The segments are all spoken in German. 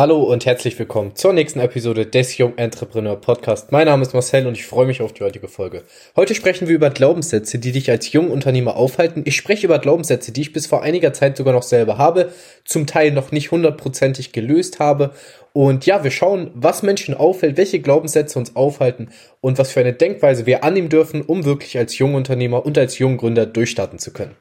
Hallo und herzlich willkommen zur nächsten Episode des Young Entrepreneur Podcast. Mein Name ist Marcel und ich freue mich auf die heutige Folge. Heute sprechen wir über Glaubenssätze, die dich als Jungunternehmer aufhalten. Ich spreche über Glaubenssätze, die ich bis vor einiger Zeit sogar noch selber habe, zum Teil noch nicht hundertprozentig gelöst habe. Und ja, wir schauen, was Menschen auffällt, welche Glaubenssätze uns aufhalten und was für eine Denkweise wir annehmen dürfen, um wirklich als Jungunternehmer und als Junggründer durchstarten zu können.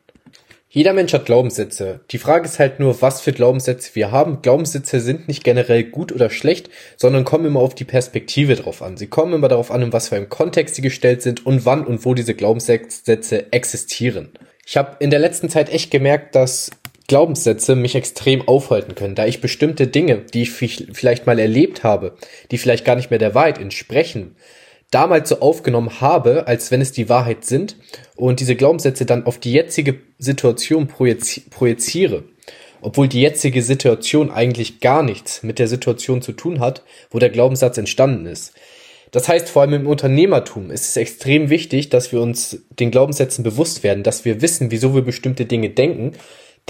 Jeder Mensch hat Glaubenssätze. Die Frage ist halt nur, was für Glaubenssätze wir haben. Glaubenssätze sind nicht generell gut oder schlecht, sondern kommen immer auf die Perspektive drauf an. Sie kommen immer darauf an, in was für einem Kontext sie gestellt sind und wann und wo diese Glaubenssätze existieren. Ich habe in der letzten Zeit echt gemerkt, dass Glaubenssätze mich extrem aufhalten können, da ich bestimmte Dinge, die ich vielleicht mal erlebt habe, die vielleicht gar nicht mehr der Wahrheit entsprechen, damals so aufgenommen habe, als wenn es die Wahrheit sind und diese Glaubenssätze dann auf die jetzige Situation projiziere, obwohl die jetzige Situation eigentlich gar nichts mit der Situation zu tun hat, wo der Glaubenssatz entstanden ist. Das heißt, vor allem im Unternehmertum ist es extrem wichtig, dass wir uns den Glaubenssätzen bewusst werden, dass wir wissen, wieso wir bestimmte Dinge denken,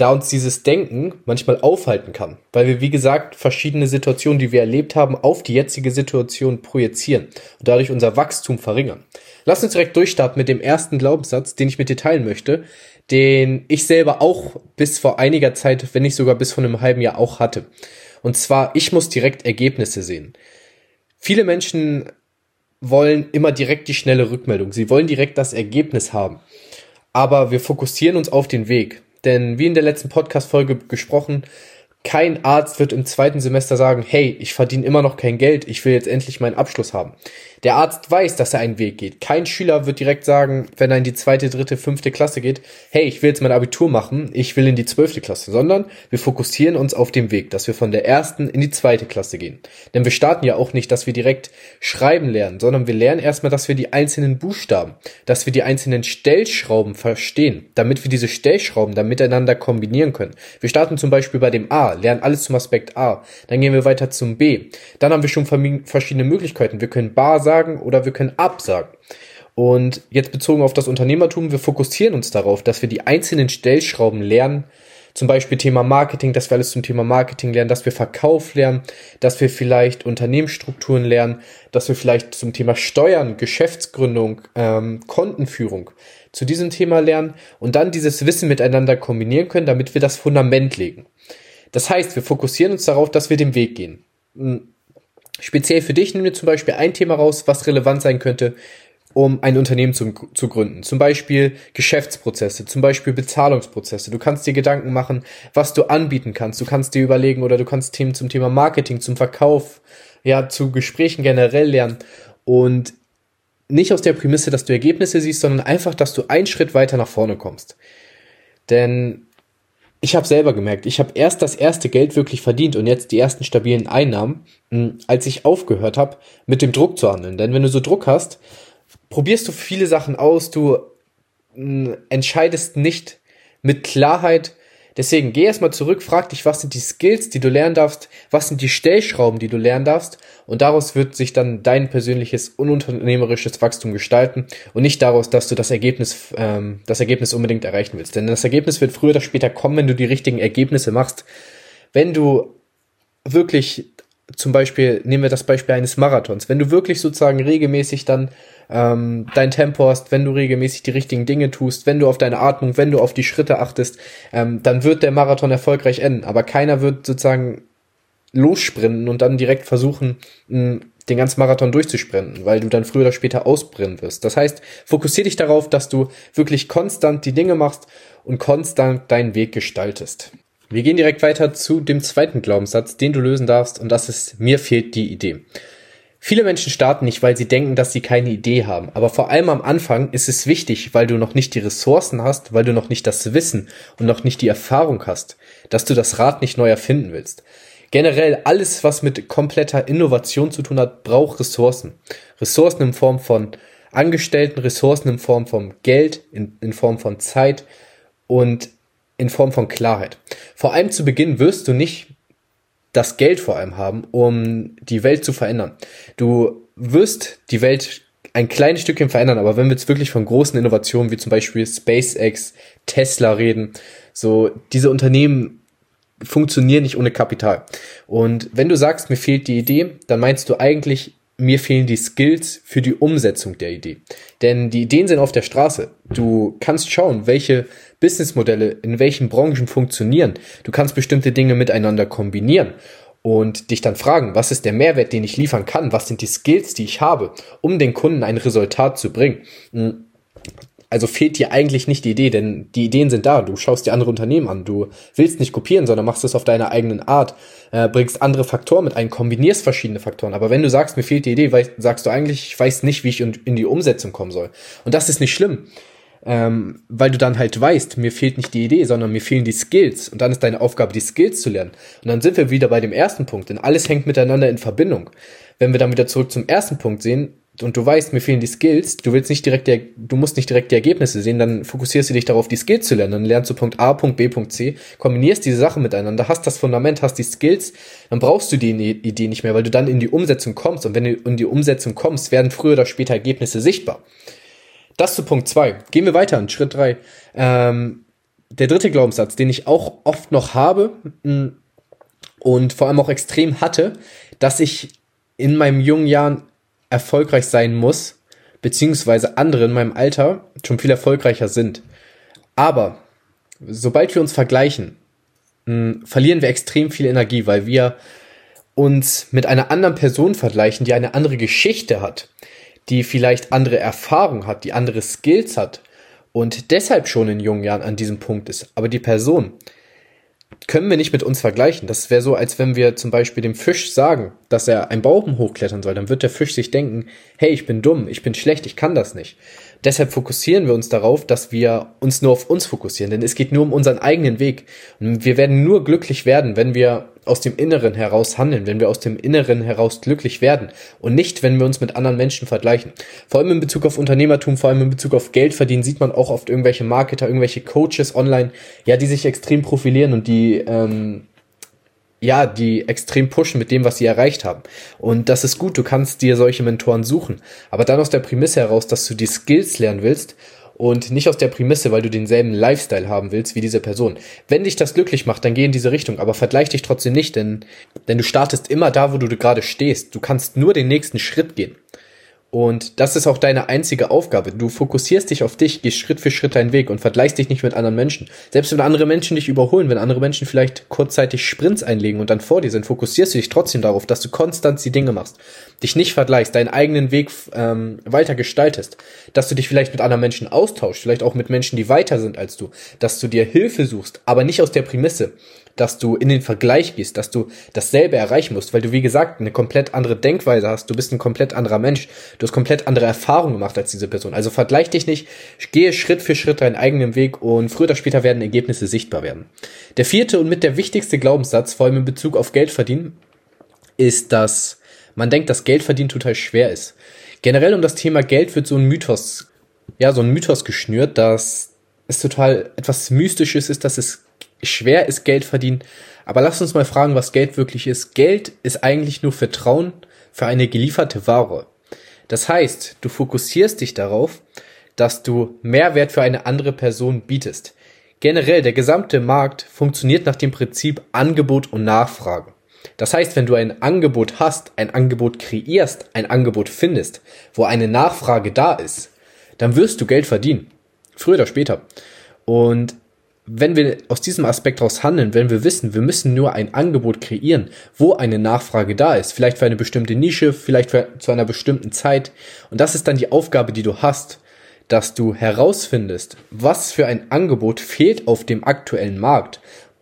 da uns dieses Denken manchmal aufhalten kann, weil wir, wie gesagt, verschiedene Situationen, die wir erlebt haben, auf die jetzige Situation projizieren und dadurch unser Wachstum verringern. Lass uns direkt durchstarten mit dem ersten Glaubenssatz, den ich mit dir teilen möchte, den ich selber auch bis vor einiger Zeit, wenn nicht sogar bis vor einem halben Jahr auch hatte. Und zwar, ich muss direkt Ergebnisse sehen. Viele Menschen wollen immer direkt die schnelle Rückmeldung. Sie wollen direkt das Ergebnis haben. Aber wir fokussieren uns auf den Weg. Denn wie in der letzten Podcast-Folge gesprochen, kein Arzt wird im zweiten Semester sagen, hey, ich verdiene immer noch kein Geld, ich will jetzt endlich meinen Abschluss haben. Der Arzt weiß, dass er einen Weg geht. Kein Schüler wird direkt sagen, wenn er in die zweite, dritte, fünfte Klasse geht, hey, ich will jetzt mein Abitur machen, ich will in die zwölfte Klasse, sondern wir fokussieren uns auf dem Weg, dass wir von der ersten in die zweite Klasse gehen. Denn wir starten ja auch nicht, dass wir direkt schreiben lernen, sondern wir lernen erstmal, dass wir die einzelnen Buchstaben, dass wir die einzelnen Stellschrauben verstehen, damit wir diese Stellschrauben dann miteinander kombinieren können. Wir starten zum Beispiel bei dem A, lernen alles zum Aspekt A, dann gehen wir weiter zum B. Dann haben wir schon verschiedene Möglichkeiten. Wir können Bar sagen oder wir können absagen. Und jetzt bezogen auf das Unternehmertum, wir fokussieren uns darauf, dass wir die einzelnen Stellschrauben lernen, zum Beispiel Thema Marketing, dass wir alles zum Thema Marketing lernen, dass wir Verkauf lernen, dass wir vielleicht Unternehmensstrukturen lernen, dass wir vielleicht zum Thema Steuern, Geschäftsgründung, ähm, Kontenführung zu diesem Thema lernen und dann dieses Wissen miteinander kombinieren können, damit wir das Fundament legen. Das heißt, wir fokussieren uns darauf, dass wir den Weg gehen. Speziell für dich nehmen wir zum Beispiel ein Thema raus, was relevant sein könnte, um ein Unternehmen zu, zu gründen. Zum Beispiel Geschäftsprozesse, zum Beispiel Bezahlungsprozesse. Du kannst dir Gedanken machen, was du anbieten kannst. Du kannst dir überlegen oder du kannst Themen zum Thema Marketing, zum Verkauf, ja, zu Gesprächen generell lernen. Und nicht aus der Prämisse, dass du Ergebnisse siehst, sondern einfach, dass du einen Schritt weiter nach vorne kommst. Denn ich habe selber gemerkt, ich habe erst das erste Geld wirklich verdient und jetzt die ersten stabilen Einnahmen, hm, als ich aufgehört habe, mit dem Druck zu handeln. Denn wenn du so Druck hast, probierst du viele Sachen aus, du hm, entscheidest nicht mit Klarheit, Deswegen geh erstmal zurück, frag dich, was sind die Skills, die du lernen darfst, was sind die Stellschrauben, die du lernen darfst und daraus wird sich dann dein persönliches ununternehmerisches Wachstum gestalten und nicht daraus, dass du das Ergebnis, ähm, das Ergebnis unbedingt erreichen willst. Denn das Ergebnis wird früher oder später kommen, wenn du die richtigen Ergebnisse machst. Wenn du wirklich zum Beispiel, nehmen wir das Beispiel eines Marathons, wenn du wirklich sozusagen regelmäßig dann ähm, dein Tempo hast, wenn du regelmäßig die richtigen Dinge tust, wenn du auf deine Atmung, wenn du auf die Schritte achtest, ähm, dann wird der Marathon erfolgreich enden. Aber keiner wird sozusagen lossprinten und dann direkt versuchen, den ganzen Marathon durchzusprinten, weil du dann früher oder später ausbrennen wirst. Das heißt, fokussier dich darauf, dass du wirklich konstant die Dinge machst und konstant deinen Weg gestaltest. Wir gehen direkt weiter zu dem zweiten Glaubenssatz, den du lösen darfst, und das ist, mir fehlt die Idee. Viele Menschen starten nicht, weil sie denken, dass sie keine Idee haben. Aber vor allem am Anfang ist es wichtig, weil du noch nicht die Ressourcen hast, weil du noch nicht das Wissen und noch nicht die Erfahrung hast, dass du das Rad nicht neu erfinden willst. Generell alles, was mit kompletter Innovation zu tun hat, braucht Ressourcen. Ressourcen in Form von Angestellten, Ressourcen in Form von Geld, in, in Form von Zeit und in Form von Klarheit. Vor allem zu Beginn wirst du nicht das Geld vor allem haben, um die Welt zu verändern. Du wirst die Welt ein kleines Stückchen verändern, aber wenn wir jetzt wirklich von großen Innovationen wie zum Beispiel SpaceX, Tesla reden, so diese Unternehmen funktionieren nicht ohne Kapital. Und wenn du sagst, mir fehlt die Idee, dann meinst du eigentlich, mir fehlen die Skills für die Umsetzung der Idee. Denn die Ideen sind auf der Straße. Du kannst schauen, welche Businessmodelle in welchen Branchen funktionieren. Du kannst bestimmte Dinge miteinander kombinieren und dich dann fragen, was ist der Mehrwert, den ich liefern kann? Was sind die Skills, die ich habe, um den Kunden ein Resultat zu bringen? Hm, also fehlt dir eigentlich nicht die Idee, denn die Ideen sind da. Du schaust dir andere Unternehmen an. Du willst nicht kopieren, sondern machst es auf deine eigenen Art, äh, bringst andere Faktoren mit ein, kombinierst verschiedene Faktoren. Aber wenn du sagst, mir fehlt die Idee, sagst du eigentlich, ich weiß nicht, wie ich in die Umsetzung kommen soll. Und das ist nicht schlimm. Ähm, weil du dann halt weißt, mir fehlt nicht die Idee, sondern mir fehlen die Skills. Und dann ist deine Aufgabe, die Skills zu lernen. Und dann sind wir wieder bei dem ersten Punkt, denn alles hängt miteinander in Verbindung. Wenn wir dann wieder zurück zum ersten Punkt sehen, und du weißt, mir fehlen die Skills, du willst nicht direkt die, du musst nicht direkt die Ergebnisse sehen, dann fokussierst du dich darauf, die Skills zu lernen. Dann lernst du Punkt A, Punkt B, Punkt C, kombinierst diese Sachen miteinander, hast das Fundament, hast die Skills, dann brauchst du die Idee nicht mehr, weil du dann in die Umsetzung kommst. Und wenn du in die Umsetzung kommst, werden früher oder später Ergebnisse sichtbar. Das zu Punkt zwei. Gehen wir weiter an Schritt drei. Ähm, der dritte Glaubenssatz, den ich auch oft noch habe mm, und vor allem auch extrem hatte, dass ich in meinem jungen Jahren erfolgreich sein muss, beziehungsweise andere in meinem Alter schon viel erfolgreicher sind. Aber sobald wir uns vergleichen, mh, hm, verlieren wir extrem viel Energie, weil wir uns mit einer anderen Person vergleichen, die eine andere Geschichte hat, die vielleicht andere Erfahrung hat, die andere Skills hat und deshalb schon in jungen Jahren an diesem Punkt ist. Aber die Person, können wir nicht mit uns vergleichen. Das wäre so, als wenn wir zum Beispiel dem Fisch sagen, dass er einen Baum hochklettern soll. Dann wird der Fisch sich denken, hey, ich bin dumm, ich bin schlecht, ich kann das nicht. Deshalb fokussieren wir uns darauf, dass wir uns nur auf uns fokussieren, denn es geht nur um unseren eigenen Weg. Und wir werden nur glücklich werden, wenn wir aus dem Inneren heraus handeln, wenn wir aus dem Inneren heraus glücklich werden und nicht, wenn wir uns mit anderen Menschen vergleichen. Vor allem in Bezug auf Unternehmertum, vor allem in Bezug auf Geld verdienen, sieht man auch oft irgendwelche Marketer, irgendwelche Coaches online, ja, die sich extrem profilieren und die ähm, ja, die extrem pushen mit dem, was sie erreicht haben. Und das ist gut, du kannst dir solche Mentoren suchen. Aber dann aus der Prämisse heraus, dass du die Skills lernen willst und nicht aus der Prämisse, weil du denselben Lifestyle haben willst wie diese Person. Wenn dich das glücklich macht, dann geh in diese Richtung, aber vergleich dich trotzdem nicht, denn, denn du startest immer da, wo du gerade stehst. Du kannst nur den nächsten Schritt gehen. Und das ist auch deine einzige Aufgabe. Du fokussierst dich auf dich, gehst Schritt für Schritt deinen Weg und vergleichst dich nicht mit anderen Menschen. Selbst wenn andere Menschen dich überholen, wenn andere Menschen vielleicht kurzzeitig Sprints einlegen und dann vor dir sind, fokussierst du dich trotzdem darauf, dass du konstant die Dinge machst. Dich nicht vergleichst, deinen eigenen Weg ähm, weiter gestaltest. Dass du dich vielleicht mit anderen Menschen austauschst, vielleicht auch mit Menschen, die weiter sind als du. Dass du dir Hilfe suchst, aber nicht aus der Prämisse dass du in den Vergleich gehst, dass du dasselbe erreichen musst, weil du, wie gesagt, eine komplett andere Denkweise hast, du bist ein komplett anderer Mensch, du hast komplett andere Erfahrungen gemacht als diese Person. Also vergleich dich nicht, gehe Schritt für Schritt deinen eigenen Weg und früher oder später werden Ergebnisse sichtbar werden. Der vierte und mit der wichtigste Glaubenssatz, vor allem in Bezug auf Geld verdienen, ist, dass man denkt, dass Geld verdienen total schwer ist. Generell um das Thema Geld wird so ein Mythos, ja, so ein Mythos geschnürt, dass es total etwas Mystisches ist, dass es schwer ist Geld verdienen. Aber lass uns mal fragen, was Geld wirklich ist. Geld ist eigentlich nur Vertrauen für eine gelieferte Ware. Das heißt, du fokussierst dich darauf, dass du Mehrwert für eine andere Person bietest. Generell, der gesamte Markt funktioniert nach dem Prinzip Angebot und Nachfrage. Das heißt, wenn du ein Angebot hast, ein Angebot kreierst, ein Angebot findest, wo eine Nachfrage da ist, dann wirst du Geld verdienen. Früher oder später. Und wenn wir aus diesem Aspekt raus handeln, wenn wir wissen, wir müssen nur ein Angebot kreieren, wo eine Nachfrage da ist, vielleicht für eine bestimmte Nische, vielleicht für, zu einer bestimmten Zeit, und das ist dann die Aufgabe, die du hast, dass du herausfindest, was für ein Angebot fehlt auf dem aktuellen Markt.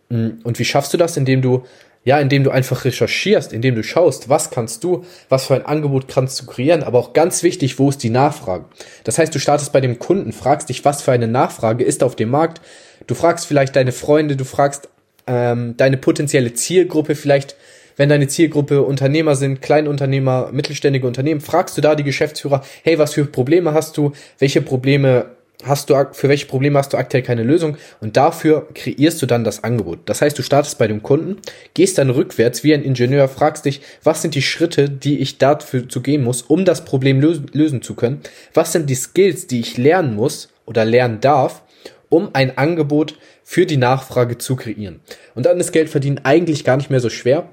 Und wie schaffst du das, indem du ja, indem du einfach recherchierst, indem du schaust, was kannst du, was für ein Angebot kannst du kreieren, aber auch ganz wichtig, wo ist die Nachfrage. Das heißt, du startest bei dem Kunden, fragst dich, was für eine Nachfrage ist auf dem Markt. Du fragst vielleicht deine Freunde, du fragst ähm, deine potenzielle Zielgruppe, vielleicht wenn deine Zielgruppe Unternehmer sind, Kleinunternehmer, mittelständige Unternehmen, fragst du da die Geschäftsführer, hey, was für Probleme hast du, welche Probleme hast du, für welche Probleme hast du aktuell keine Lösung und dafür kreierst du dann das Angebot. Das heißt, du startest bei dem Kunden, gehst dann rückwärts wie ein Ingenieur, fragst dich, was sind die Schritte, die ich dafür zu gehen muss, um das Problem lösen, lösen zu können? Was sind die Skills, die ich lernen muss oder lernen darf, um ein Angebot für die Nachfrage zu kreieren. Und dann ist Geld verdienen eigentlich gar nicht mehr so schwer.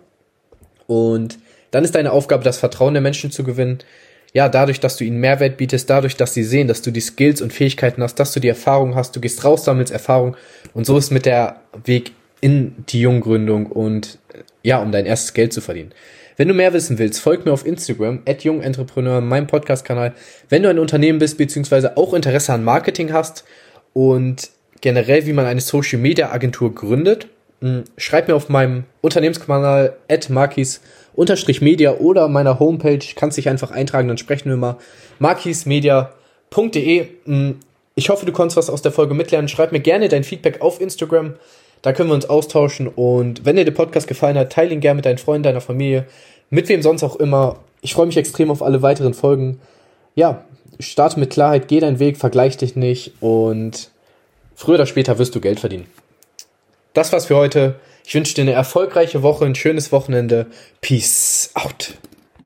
Und dann ist deine Aufgabe, das Vertrauen der Menschen zu gewinnen. Ja, dadurch, dass du ihnen Mehrwert bietest, dadurch, dass sie sehen, dass du die Skills und Fähigkeiten hast, dass du die Erfahrung hast, du gehst raus, sammelst Erfahrung. Und so ist mit der Weg in die Junggründung und ja, um dein erstes Geld zu verdienen. Wenn du mehr wissen willst, folg mir auf Instagram, at jungentrepreneur, meinem Podcast-Kanal. Wenn du ein Unternehmen bist, beziehungsweise auch Interesse an Marketing hast und generell, wie man eine Social-Media-Agentur gründet, hm, schreib mir auf meinem Unternehmenskanal at markis-media oder meiner Homepage, kannst dich einfach eintragen, dann sprechen wir mal, markismedia.de. Hm, ich hoffe, du konntest was aus der Folge mitlernen. Schreib mir gerne dein Feedback auf Instagram. Da können wir uns austauschen. Und wenn dir der Podcast gefallen hat, teile ihn gerne mit deinen Freunden, deiner Familie, mit wem sonst auch immer. Ich freue mich extrem auf alle weiteren Folgen. Ja, starte mit Klarheit, geh deinen Weg, vergleich dich nicht und früher oder später wirst du Geld verdienen. Das war's für heute. Ich wünsche dir eine erfolgreiche Woche, ein schönes Wochenende. Peace out.